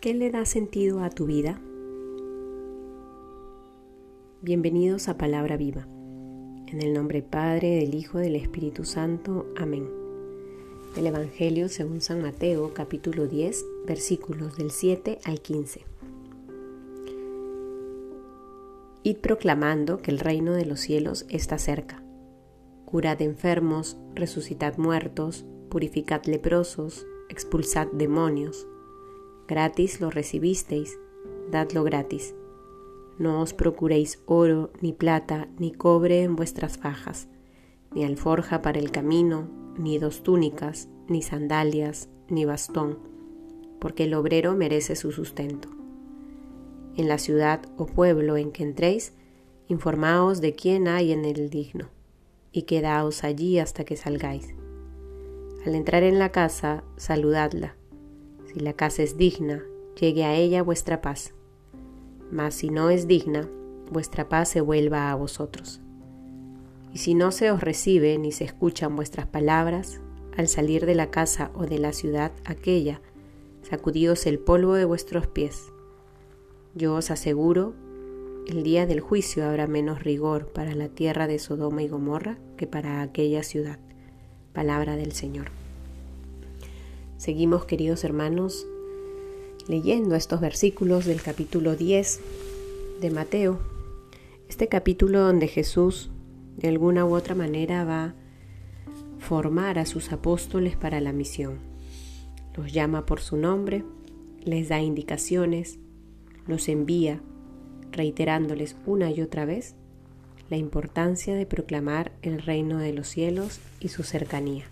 ¿Qué le da sentido a tu vida? Bienvenidos a Palabra Viva. En el nombre Padre, del Hijo, del Espíritu Santo. Amén. Del Evangelio según San Mateo, capítulo 10, versículos del 7 al 15. Id proclamando que el reino de los cielos está cerca. Curad enfermos, resucitad muertos, purificad leprosos, expulsad demonios. Gratis lo recibisteis, dadlo gratis. No os procuréis oro, ni plata, ni cobre en vuestras fajas, ni alforja para el camino, ni dos túnicas, ni sandalias, ni bastón, porque el obrero merece su sustento. En la ciudad o pueblo en que entréis, informaos de quién hay en el digno, y quedaos allí hasta que salgáis. Al entrar en la casa, saludadla. Si la casa es digna, llegue a ella vuestra paz. Mas si no es digna, vuestra paz se vuelva a vosotros. Y si no se os recibe ni se escuchan vuestras palabras, al salir de la casa o de la ciudad aquella, sacudíos el polvo de vuestros pies. Yo os aseguro, el día del juicio habrá menos rigor para la tierra de Sodoma y Gomorra que para aquella ciudad. Palabra del Señor. Seguimos, queridos hermanos, leyendo estos versículos del capítulo 10 de Mateo. Este capítulo donde Jesús, de alguna u otra manera, va a formar a sus apóstoles para la misión. Los llama por su nombre, les da indicaciones, los envía, reiterándoles una y otra vez la importancia de proclamar el reino de los cielos y su cercanía.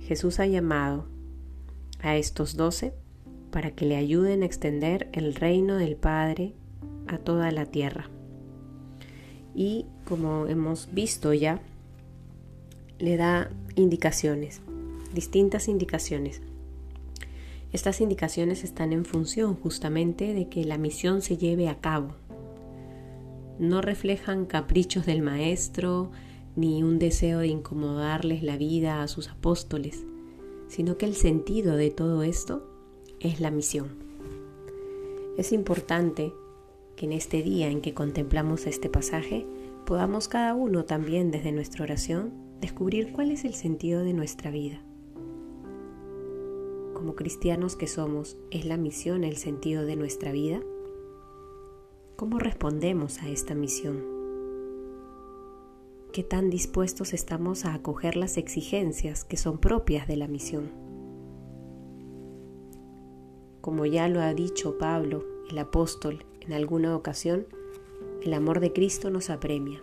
Jesús ha llamado a estos doce para que le ayuden a extender el reino del Padre a toda la tierra. Y como hemos visto ya, le da indicaciones, distintas indicaciones. Estas indicaciones están en función justamente de que la misión se lleve a cabo, no reflejan caprichos del Maestro ni un deseo de incomodarles la vida a sus apóstoles, sino que el sentido de todo esto es la misión. Es importante que en este día en que contemplamos este pasaje podamos cada uno también desde nuestra oración descubrir cuál es el sentido de nuestra vida. Como cristianos que somos, ¿es la misión el sentido de nuestra vida? ¿Cómo respondemos a esta misión? ¿Qué tan dispuestos estamos a acoger las exigencias que son propias de la misión? Como ya lo ha dicho Pablo, el apóstol, en alguna ocasión, el amor de Cristo nos apremia.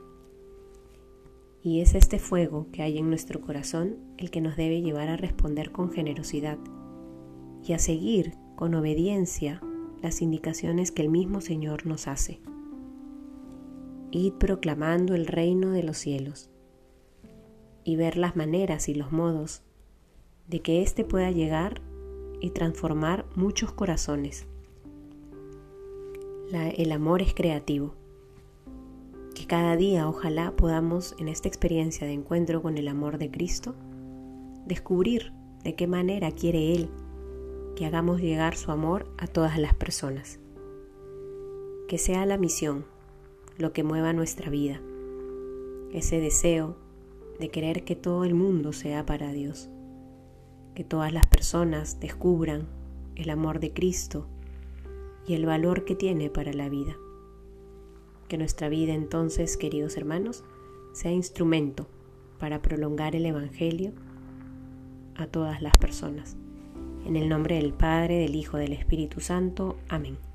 Y es este fuego que hay en nuestro corazón el que nos debe llevar a responder con generosidad y a seguir con obediencia las indicaciones que el mismo Señor nos hace. Id proclamando el reino de los cielos y ver las maneras y los modos de que éste pueda llegar y transformar muchos corazones. el amor es creativo. Que cada día ojalá podamos en esta experiencia de encuentro con el amor de Cristo descubrir de qué manera quiere Él que hagamos llegar su amor a todas las personas. Que sea la misión lo que mueva nuestra vida, ese deseo de querer que todo el mundo sea para Dios, que todas las personas descubran el amor de Cristo y el valor que tiene para la vida. Que nuestra vida entonces, queridos hermanos, sea instrumento para prolongar el Evangelio a todas las personas. En el nombre del Padre, del Hijo, del Espíritu Santo. Amén.